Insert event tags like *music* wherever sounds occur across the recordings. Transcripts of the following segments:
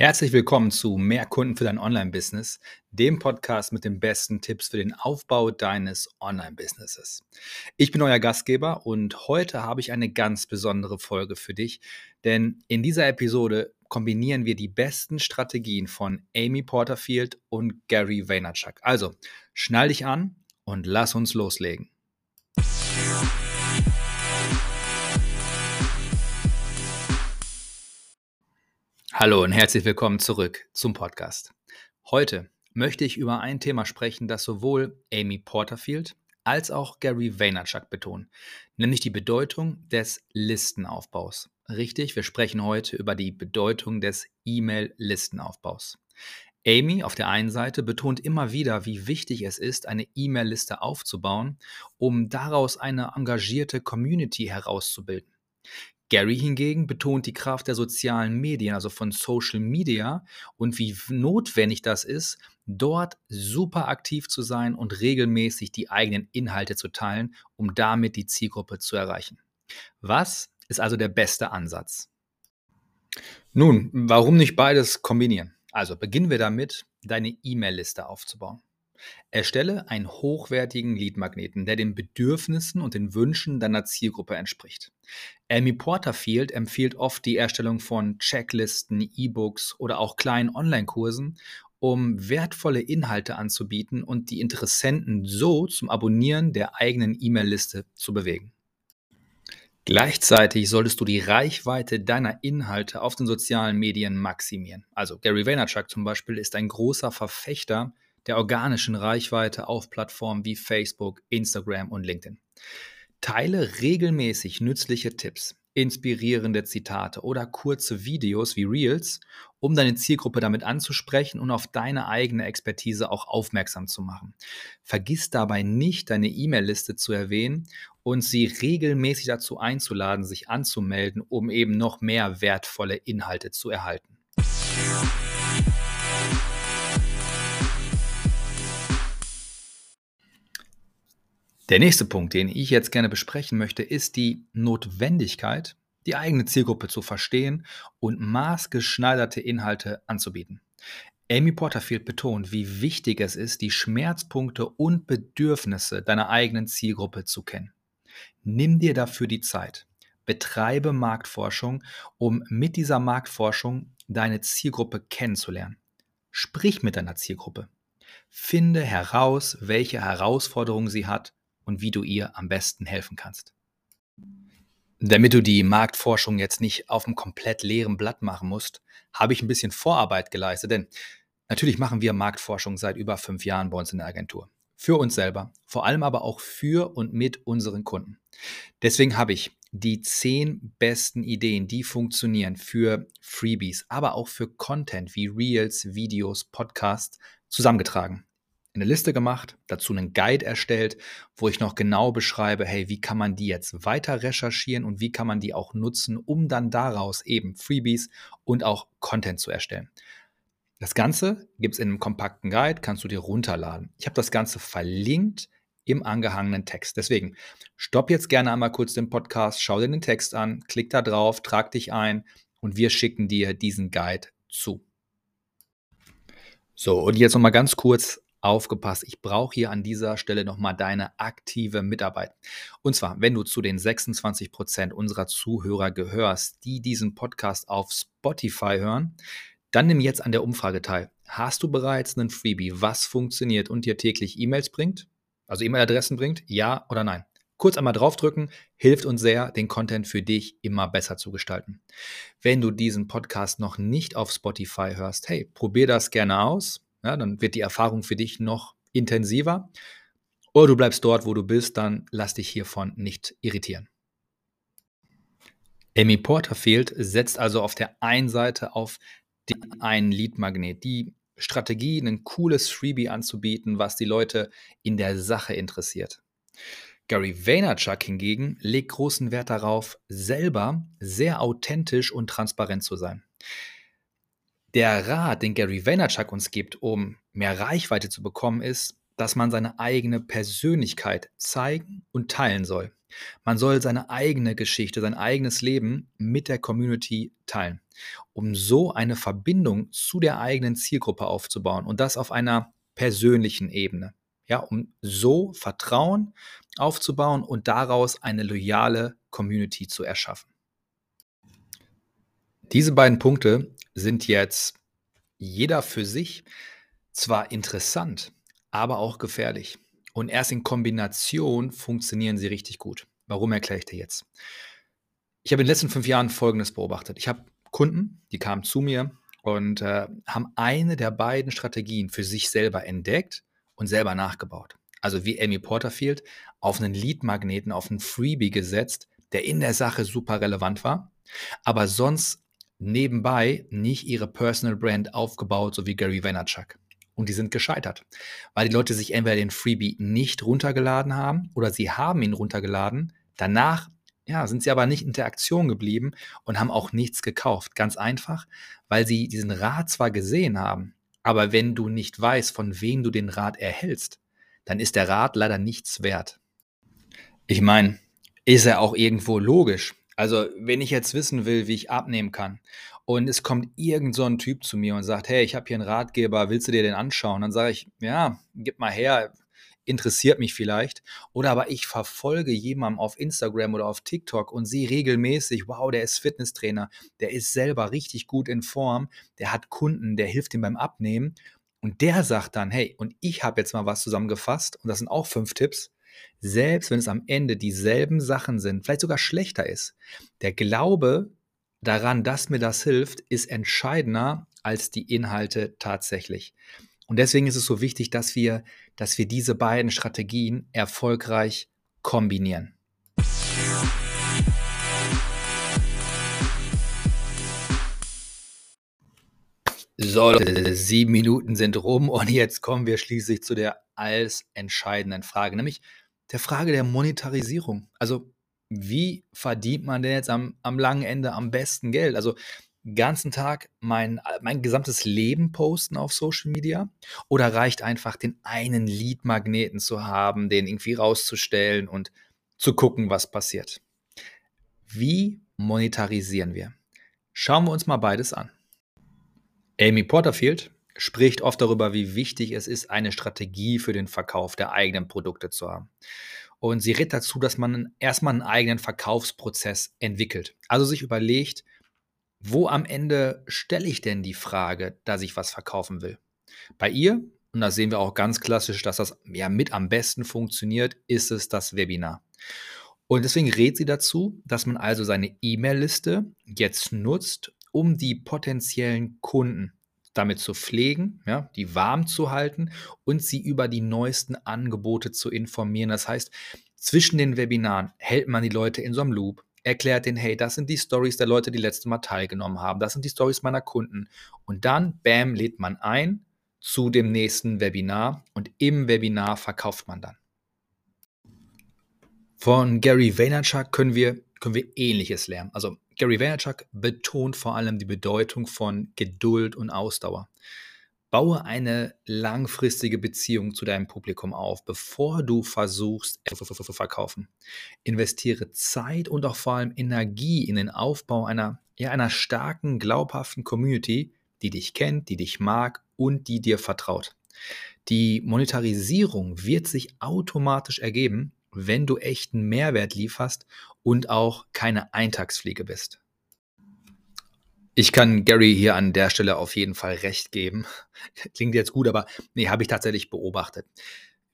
Herzlich willkommen zu Mehr Kunden für dein Online-Business, dem Podcast mit den besten Tipps für den Aufbau deines Online-Businesses. Ich bin euer Gastgeber und heute habe ich eine ganz besondere Folge für dich, denn in dieser Episode kombinieren wir die besten Strategien von Amy Porterfield und Gary Vaynerchuk. Also, schnall dich an und lass uns loslegen. Hallo und herzlich willkommen zurück zum Podcast. Heute möchte ich über ein Thema sprechen, das sowohl Amy Porterfield als auch Gary Vaynerchuk betonen, nämlich die Bedeutung des Listenaufbaus. Richtig, wir sprechen heute über die Bedeutung des E-Mail-Listenaufbaus. Amy auf der einen Seite betont immer wieder, wie wichtig es ist, eine E-Mail-Liste aufzubauen, um daraus eine engagierte Community herauszubilden. Gary hingegen betont die Kraft der sozialen Medien, also von Social Media und wie notwendig das ist, dort super aktiv zu sein und regelmäßig die eigenen Inhalte zu teilen, um damit die Zielgruppe zu erreichen. Was ist also der beste Ansatz? Nun, warum nicht beides kombinieren? Also beginnen wir damit, deine E-Mail-Liste aufzubauen. Erstelle einen hochwertigen Leadmagneten, der den Bedürfnissen und den Wünschen deiner Zielgruppe entspricht. Amy Porterfield empfiehlt oft die Erstellung von Checklisten, E-Books oder auch kleinen Online-Kursen, um wertvolle Inhalte anzubieten und die Interessenten so zum Abonnieren der eigenen E-Mail-Liste zu bewegen. Gleichzeitig solltest du die Reichweite deiner Inhalte auf den sozialen Medien maximieren. Also Gary Vaynerchuk zum Beispiel ist ein großer Verfechter der organischen Reichweite auf Plattformen wie Facebook, Instagram und LinkedIn. Teile regelmäßig nützliche Tipps, inspirierende Zitate oder kurze Videos wie Reels, um deine Zielgruppe damit anzusprechen und auf deine eigene Expertise auch aufmerksam zu machen. Vergiss dabei nicht, deine E-Mail-Liste zu erwähnen und sie regelmäßig dazu einzuladen, sich anzumelden, um eben noch mehr wertvolle Inhalte zu erhalten. Der nächste Punkt, den ich jetzt gerne besprechen möchte, ist die Notwendigkeit, die eigene Zielgruppe zu verstehen und maßgeschneiderte Inhalte anzubieten. Amy Porterfield betont, wie wichtig es ist, die Schmerzpunkte und Bedürfnisse deiner eigenen Zielgruppe zu kennen. Nimm dir dafür die Zeit. Betreibe Marktforschung, um mit dieser Marktforschung deine Zielgruppe kennenzulernen. Sprich mit deiner Zielgruppe. Finde heraus, welche Herausforderungen sie hat und wie du ihr am besten helfen kannst. Damit du die Marktforschung jetzt nicht auf einem komplett leeren Blatt machen musst, habe ich ein bisschen Vorarbeit geleistet, denn natürlich machen wir Marktforschung seit über fünf Jahren bei uns in der Agentur. Für uns selber, vor allem aber auch für und mit unseren Kunden. Deswegen habe ich die zehn besten Ideen, die funktionieren für Freebies, aber auch für Content wie Reels, Videos, Podcasts zusammengetragen eine Liste gemacht, dazu einen Guide erstellt, wo ich noch genau beschreibe, hey, wie kann man die jetzt weiter recherchieren und wie kann man die auch nutzen, um dann daraus eben Freebies und auch Content zu erstellen. Das Ganze gibt es in einem kompakten Guide, kannst du dir runterladen. Ich habe das Ganze verlinkt im angehangenen Text. Deswegen stopp jetzt gerne einmal kurz den Podcast, schau dir den Text an, klick da drauf, trag dich ein und wir schicken dir diesen Guide zu. So, und jetzt nochmal ganz kurz aufgepasst, ich brauche hier an dieser Stelle nochmal deine aktive Mitarbeit. Und zwar, wenn du zu den 26 Prozent unserer Zuhörer gehörst, die diesen Podcast auf Spotify hören, dann nimm jetzt an der Umfrage teil. Hast du bereits einen Freebie, was funktioniert und dir täglich E-Mails bringt? Also E-Mail-Adressen bringt? Ja oder nein? Kurz einmal draufdrücken, hilft uns sehr, den Content für dich immer besser zu gestalten. Wenn du diesen Podcast noch nicht auf Spotify hörst, hey, probier das gerne aus ja, dann wird die Erfahrung für dich noch intensiver. Oder du bleibst dort, wo du bist, dann lass dich hiervon nicht irritieren. Amy Porterfield setzt also auf der einen Seite auf den einen Lead-Magnet, die Strategie, ein cooles Freebie anzubieten, was die Leute in der Sache interessiert. Gary Vaynerchuk hingegen legt großen Wert darauf, selber sehr authentisch und transparent zu sein. Der Rat, den Gary Vaynerchuk uns gibt, um mehr Reichweite zu bekommen, ist, dass man seine eigene Persönlichkeit zeigen und teilen soll. Man soll seine eigene Geschichte, sein eigenes Leben mit der Community teilen, um so eine Verbindung zu der eigenen Zielgruppe aufzubauen und das auf einer persönlichen Ebene. Ja, um so Vertrauen aufzubauen und daraus eine loyale Community zu erschaffen. Diese beiden Punkte sind jetzt jeder für sich zwar interessant, aber auch gefährlich. Und erst in Kombination funktionieren sie richtig gut. Warum erkläre ich dir jetzt? Ich habe in den letzten fünf Jahren Folgendes beobachtet. Ich habe Kunden, die kamen zu mir und äh, haben eine der beiden Strategien für sich selber entdeckt und selber nachgebaut. Also wie Amy Porterfield auf einen Lead-Magneten, auf einen Freebie gesetzt, der in der Sache super relevant war, aber sonst nebenbei nicht ihre Personal Brand aufgebaut, so wie Gary Vaynerchuk und die sind gescheitert, weil die Leute sich entweder den Freebie nicht runtergeladen haben oder sie haben ihn runtergeladen. Danach ja, sind sie aber nicht in Interaktion geblieben und haben auch nichts gekauft. Ganz einfach, weil sie diesen Rat zwar gesehen haben, aber wenn du nicht weißt, von wem du den Rat erhältst, dann ist der Rat leider nichts wert. Ich meine, ist ja auch irgendwo logisch. Also, wenn ich jetzt wissen will, wie ich abnehmen kann und es kommt irgend so ein Typ zu mir und sagt, hey, ich habe hier einen Ratgeber, willst du dir den anschauen? Dann sage ich, ja, gib mal her, interessiert mich vielleicht. Oder aber ich verfolge jemanden auf Instagram oder auf TikTok und sehe regelmäßig, wow, der ist Fitnesstrainer, der ist selber richtig gut in Form, der hat Kunden, der hilft ihm beim Abnehmen. Und der sagt dann, hey, und ich habe jetzt mal was zusammengefasst und das sind auch fünf Tipps. Selbst wenn es am Ende dieselben Sachen sind, vielleicht sogar schlechter ist, der Glaube daran, dass mir das hilft, ist entscheidender als die Inhalte tatsächlich. Und deswegen ist es so wichtig, dass wir, dass wir diese beiden Strategien erfolgreich kombinieren. So, sieben Minuten sind rum und jetzt kommen wir schließlich zu der alles entscheidenden Frage, nämlich der Frage der Monetarisierung. Also wie verdient man denn jetzt am, am langen Ende am besten Geld? Also ganzen Tag mein, mein gesamtes Leben posten auf Social Media? Oder reicht einfach den einen Lead-Magneten zu haben, den irgendwie rauszustellen und zu gucken, was passiert? Wie monetarisieren wir? Schauen wir uns mal beides an. Amy Porterfield spricht oft darüber, wie wichtig es ist, eine Strategie für den Verkauf der eigenen Produkte zu haben. Und sie rät dazu, dass man erstmal einen eigenen Verkaufsprozess entwickelt. Also sich überlegt, wo am Ende stelle ich denn die Frage, dass ich was verkaufen will? Bei ihr, und da sehen wir auch ganz klassisch, dass das ja mit am besten funktioniert, ist es das Webinar. Und deswegen rät sie dazu, dass man also seine E-Mail-Liste jetzt nutzt, um die potenziellen Kunden damit zu pflegen, ja, die warm zu halten und sie über die neuesten Angebote zu informieren. Das heißt, zwischen den Webinaren hält man die Leute in so einem Loop, erklärt denen, hey, das sind die Stories der Leute, die letztes Mal teilgenommen haben, das sind die Stories meiner Kunden. Und dann, bam, lädt man ein zu dem nächsten Webinar und im Webinar verkauft man dann. Von Gary Vaynerchuk können wir, können wir Ähnliches lernen. Also Gary Vaynerchuk betont vor allem die Bedeutung von Geduld und Ausdauer. Baue eine langfristige Beziehung zu deinem Publikum auf, bevor du versuchst, zu verkaufen. Investiere Zeit und auch vor allem Energie in den Aufbau einer, ja, einer starken, glaubhaften Community, die dich kennt, die dich mag und die dir vertraut. Die Monetarisierung wird sich automatisch ergeben, wenn du echten Mehrwert lieferst und auch keine Eintagsfliege bist. Ich kann Gary hier an der Stelle auf jeden Fall recht geben. *laughs* Klingt jetzt gut, aber nee, habe ich tatsächlich beobachtet.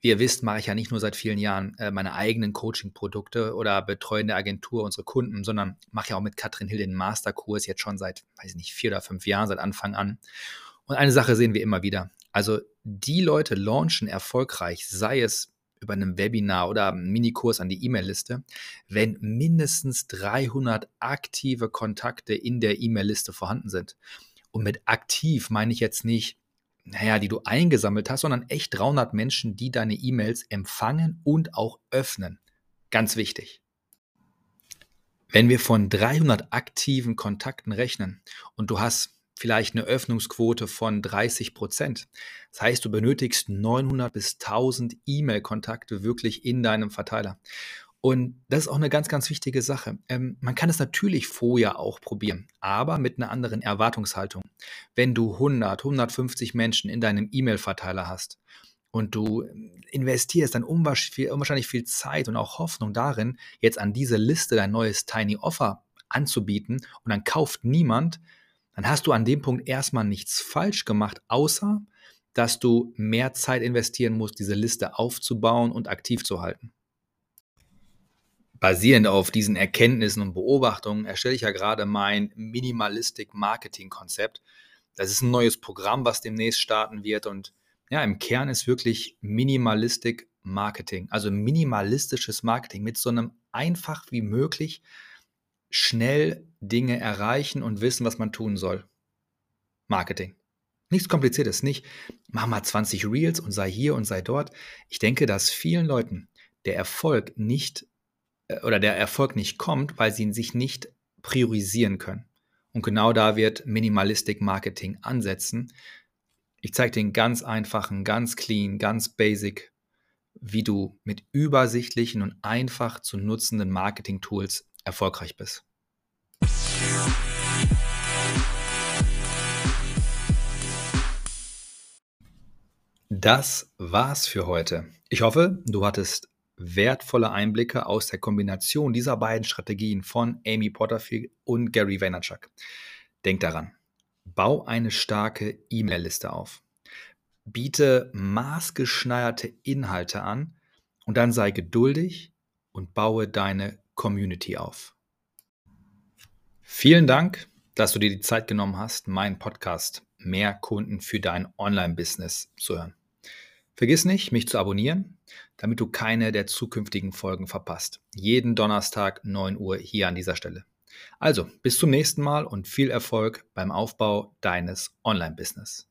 Wie ihr wisst, mache ich ja nicht nur seit vielen Jahren äh, meine eigenen Coaching-Produkte oder betreue in der Agentur unsere Kunden, sondern mache ja auch mit Katrin Hill den Masterkurs jetzt schon seit, weiß ich nicht, vier oder fünf Jahren, seit Anfang an. Und eine Sache sehen wir immer wieder. Also die Leute launchen erfolgreich, sei es über einem Webinar oder einem Minikurs an die E-Mail-Liste, wenn mindestens 300 aktive Kontakte in der E-Mail-Liste vorhanden sind. Und mit aktiv meine ich jetzt nicht, naja, die du eingesammelt hast, sondern echt 300 Menschen, die deine E-Mails empfangen und auch öffnen. Ganz wichtig. Wenn wir von 300 aktiven Kontakten rechnen und du hast vielleicht eine Öffnungsquote von 30 Prozent. Das heißt, du benötigst 900 bis 1000 E-Mail-Kontakte wirklich in deinem Verteiler. Und das ist auch eine ganz, ganz wichtige Sache. Ähm, man kann es natürlich vorher auch probieren, aber mit einer anderen Erwartungshaltung. Wenn du 100, 150 Menschen in deinem E-Mail-Verteiler hast und du investierst dann unwahrscheinlich viel Zeit und auch Hoffnung darin, jetzt an diese Liste dein neues Tiny Offer anzubieten und dann kauft niemand, dann hast du an dem Punkt erstmal nichts falsch gemacht, außer dass du mehr Zeit investieren musst, diese Liste aufzubauen und aktiv zu halten. Basierend auf diesen Erkenntnissen und Beobachtungen erstelle ich ja gerade mein Minimalistic Marketing Konzept. Das ist ein neues Programm, was demnächst starten wird und ja, im Kern ist wirklich Minimalistic Marketing, also minimalistisches Marketing mit so einem einfach wie möglich schnell Dinge erreichen und wissen, was man tun soll. Marketing. Nichts Kompliziertes, nicht mach mal 20 Reels und sei hier und sei dort. Ich denke, dass vielen Leuten der Erfolg nicht äh, oder der Erfolg nicht kommt, weil sie ihn sich nicht priorisieren können. Und genau da wird Minimalistic Marketing ansetzen. Ich zeige dir einen ganz einfachen, ganz clean, ganz basic, wie du mit übersichtlichen und einfach zu nutzenden Marketing-Tools erfolgreich bist. Das war's für heute. Ich hoffe, du hattest wertvolle Einblicke aus der Kombination dieser beiden Strategien von Amy Porterfield und Gary Vaynerchuk. Denk daran, bau eine starke E-Mail-Liste auf. Biete maßgeschneiderte Inhalte an und dann sei geduldig und baue deine Community auf. Vielen Dank, dass du dir die Zeit genommen hast, meinen Podcast Mehr Kunden für dein Online-Business zu hören. Vergiss nicht, mich zu abonnieren, damit du keine der zukünftigen Folgen verpasst. Jeden Donnerstag 9 Uhr hier an dieser Stelle. Also, bis zum nächsten Mal und viel Erfolg beim Aufbau deines Online-Business.